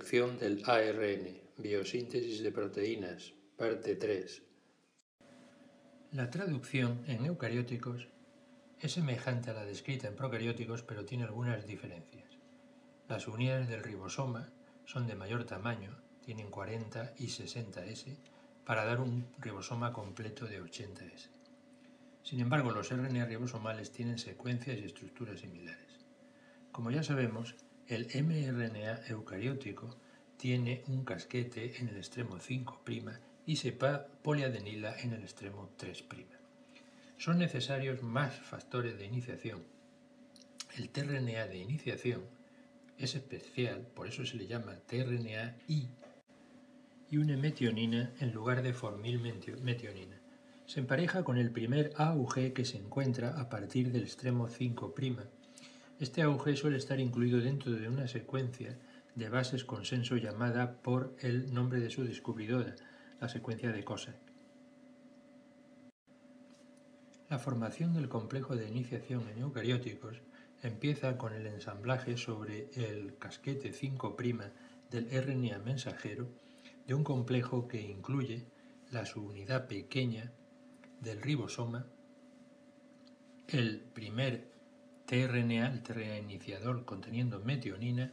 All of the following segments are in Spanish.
del ARN, biosíntesis de proteínas, parte 3. La traducción en eucarióticos es semejante a la descrita en procarióticos, pero tiene algunas diferencias. Las unidades del ribosoma son de mayor tamaño, tienen 40 y 60 S, para dar un ribosoma completo de 80 S. Sin embargo, los RNA ribosomales tienen secuencias y estructuras similares. Como ya sabemos, el mRNA eucariótico tiene un casquete en el extremo 5' y cepa poliadenila en el extremo 3'. Son necesarios más factores de iniciación. El tRNA de iniciación es especial, por eso se le llama tRNA-I, y una metionina en lugar de formilmetionina. Se empareja con el primer AUG que se encuentra a partir del extremo 5'. Este AUG suele estar incluido dentro de una secuencia de bases consenso llamada por el nombre de su descubridora, la secuencia de Cossack. La formación del complejo de iniciación en eucarióticos empieza con el ensamblaje sobre el casquete 5' del RNA mensajero de un complejo que incluye la subunidad pequeña del ribosoma, el primer tRNA, el tRNA iniciador conteniendo metionina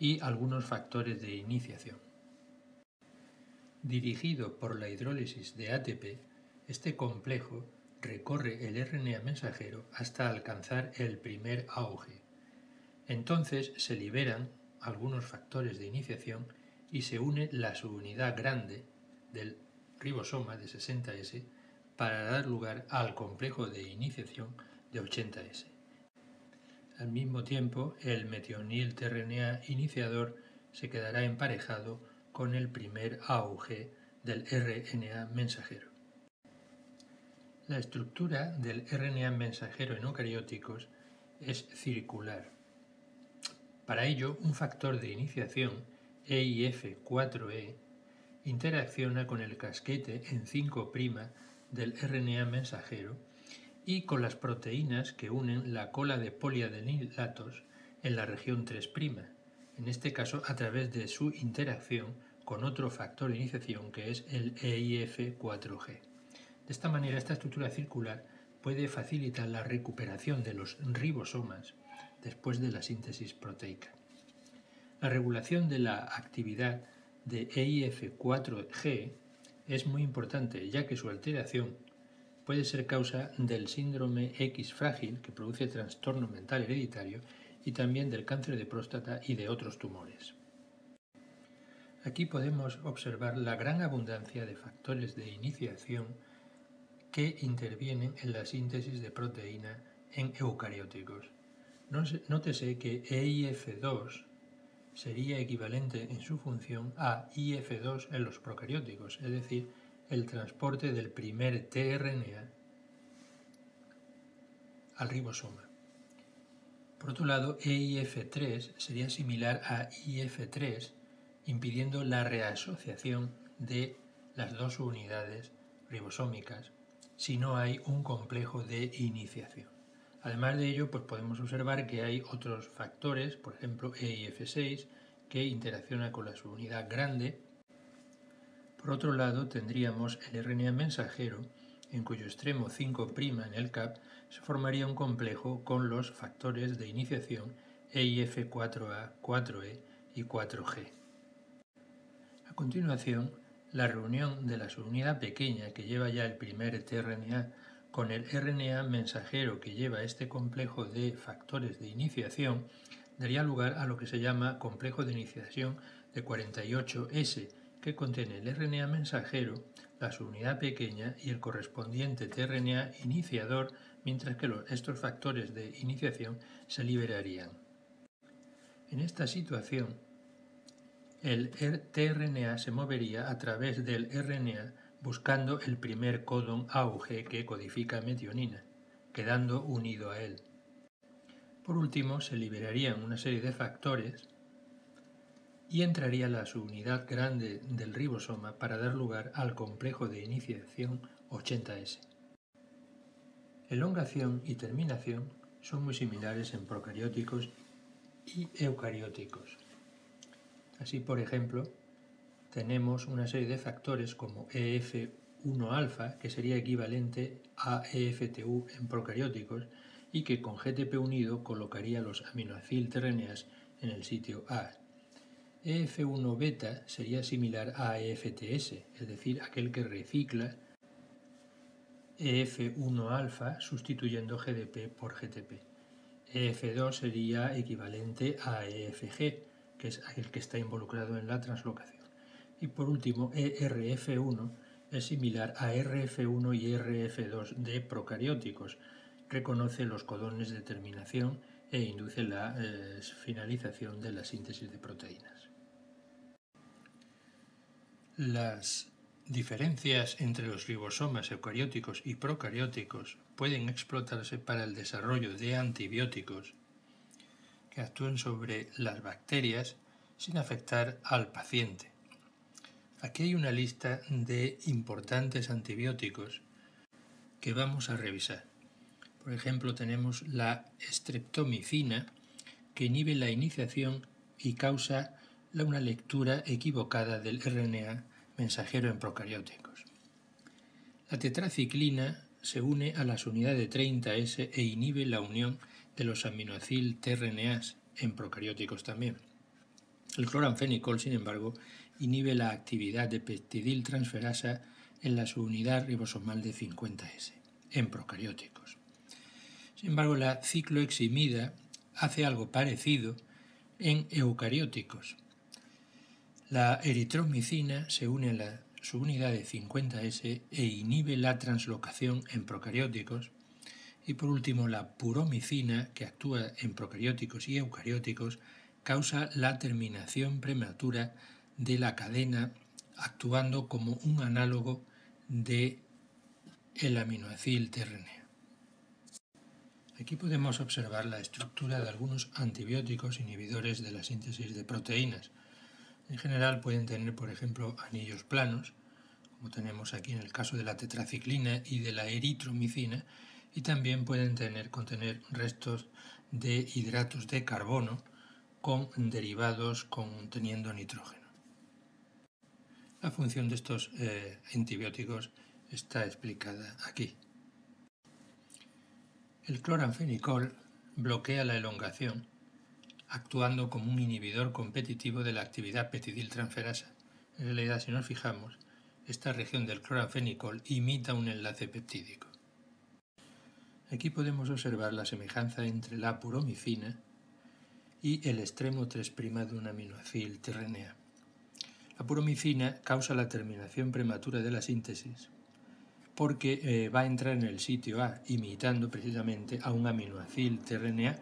y algunos factores de iniciación. Dirigido por la hidrólisis de ATP, este complejo recorre el RNA mensajero hasta alcanzar el primer auge. Entonces se liberan algunos factores de iniciación y se une la subunidad grande del ribosoma de 60S para dar lugar al complejo de iniciación de 80S. Al mismo tiempo, el metionil tRNA iniciador se quedará emparejado con el primer AUG del RNA mensajero. La estructura del RNA mensajero en eucarióticos es circular. Para ello, un factor de iniciación, EIF4E, interacciona con el casquete en 5' del RNA mensajero y con las proteínas que unen la cola de poliadenilatos en la región 3', en este caso a través de su interacción con otro factor de iniciación que es el EIF4G. De esta manera, esta estructura circular puede facilitar la recuperación de los ribosomas después de la síntesis proteica. La regulación de la actividad de EIF4G es muy importante ya que su alteración puede ser causa del síndrome X frágil que produce trastorno mental hereditario y también del cáncer de próstata y de otros tumores. Aquí podemos observar la gran abundancia de factores de iniciación que intervienen en la síntesis de proteína en eucarióticos. Nótese que EIF2 sería equivalente en su función a IF2 en los procarióticos, es decir, el transporte del primer tRNA al ribosoma. Por otro lado, EIF3 sería similar a IF3, impidiendo la reasociación de las dos unidades ribosómicas si no hay un complejo de iniciación. Además de ello, pues podemos observar que hay otros factores, por ejemplo EIF6, que interacciona con la subunidad grande por otro lado, tendríamos el RNA mensajero, en cuyo extremo 5' en el CAP se formaría un complejo con los factores de iniciación EIF4A, 4E y 4G. A continuación, la reunión de la subunidad pequeña que lleva ya el primer tRNA con el RNA mensajero que lleva este complejo de factores de iniciación daría lugar a lo que se llama complejo de iniciación de 48S, que contiene el RNA mensajero, la subunidad pequeña y el correspondiente tRNA iniciador, mientras que estos factores de iniciación se liberarían. En esta situación, el tRNA se movería a través del RNA buscando el primer codón AUG que codifica metionina, quedando unido a él. Por último, se liberarían una serie de factores y entraría la subunidad grande del ribosoma para dar lugar al complejo de iniciación 80S. Elongación y terminación son muy similares en procarióticos y eucarióticos. Así, por ejemplo, tenemos una serie de factores como EF1-alfa, que sería equivalente a EFTU en procarióticos, y que con GTP unido colocaría los aminoacil en el sitio A. EF1 beta sería similar a EFTS, es decir, aquel que recicla EF1 alfa sustituyendo GDP por GTP. EF2 sería equivalente a EFG, que es el que está involucrado en la translocación. Y por último, ERF1 es similar a RF1 y RF2 de procarióticos. Reconoce los codones de terminación e induce la eh, finalización de la síntesis de proteínas. Las diferencias entre los ribosomas eucarióticos y procarióticos pueden explotarse para el desarrollo de antibióticos que actúen sobre las bacterias sin afectar al paciente. Aquí hay una lista de importantes antibióticos que vamos a revisar. Por ejemplo, tenemos la streptomicina, que inhibe la iniciación y causa una lectura equivocada del RNA mensajero en procarióticos. La tetraciclina se une a las unidades 30S e inhibe la unión de los aminoacil tRNAs en procarióticos también. El cloranfenicol, sin embargo, inhibe la actividad de peptidil transferasa en la subunidad ribosomal de 50S en procarióticos. Sin embargo, la cicloeximida hace algo parecido en eucarióticos. La eritromicina se une a la subunidad de 50S e inhibe la translocación en procarióticos. Y por último, la puromicina, que actúa en procarióticos y eucarióticos, causa la terminación prematura de la cadena actuando como un análogo de el aminoacil tRNA. Aquí podemos observar la estructura de algunos antibióticos inhibidores de la síntesis de proteínas, en general pueden tener, por ejemplo, anillos planos, como tenemos aquí en el caso de la tetraciclina y de la eritromicina, y también pueden tener, contener restos de hidratos de carbono con derivados conteniendo nitrógeno. La función de estos eh, antibióticos está explicada aquí. El cloranfenicol bloquea la elongación actuando como un inhibidor competitivo de la actividad petidiltransferasa. En realidad, si nos fijamos, esta región del cloranfenicol imita un enlace peptídico. Aquí podemos observar la semejanza entre la puromicina y el extremo 3' de un aminoacil tRNA. La puromicina causa la terminación prematura de la síntesis porque eh, va a entrar en el sitio A, imitando precisamente a un aminoacil tRNA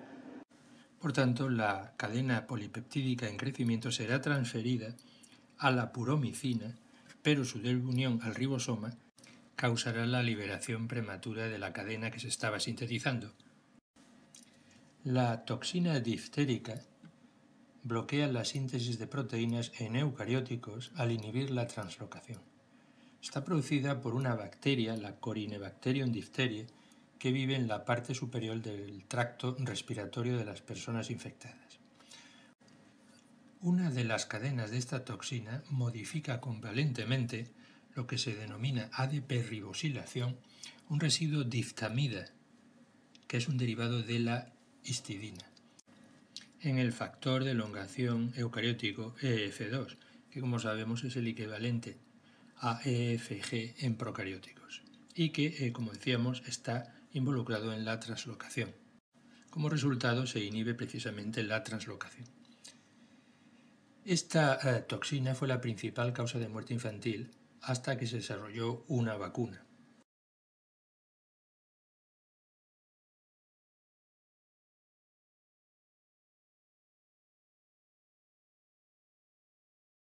por tanto, la cadena polipeptídica en crecimiento será transferida a la puromicina, pero su unión al ribosoma causará la liberación prematura de la cadena que se estaba sintetizando. La toxina diftérica bloquea la síntesis de proteínas en eucarióticos al inhibir la translocación. Está producida por una bacteria, la Corinebacterium diphtheriae, que vive en la parte superior del tracto respiratorio de las personas infectadas. Una de las cadenas de esta toxina modifica convalentemente lo que se denomina ADP ribosilación, un residuo diftamida, que es un derivado de la histidina, en el factor de elongación eucariótico EF2, que como sabemos es el equivalente a EFG en procarióticos, y que, eh, como decíamos, está involucrado en la translocación. Como resultado se inhibe precisamente la translocación. Esta eh, toxina fue la principal causa de muerte infantil hasta que se desarrolló una vacuna.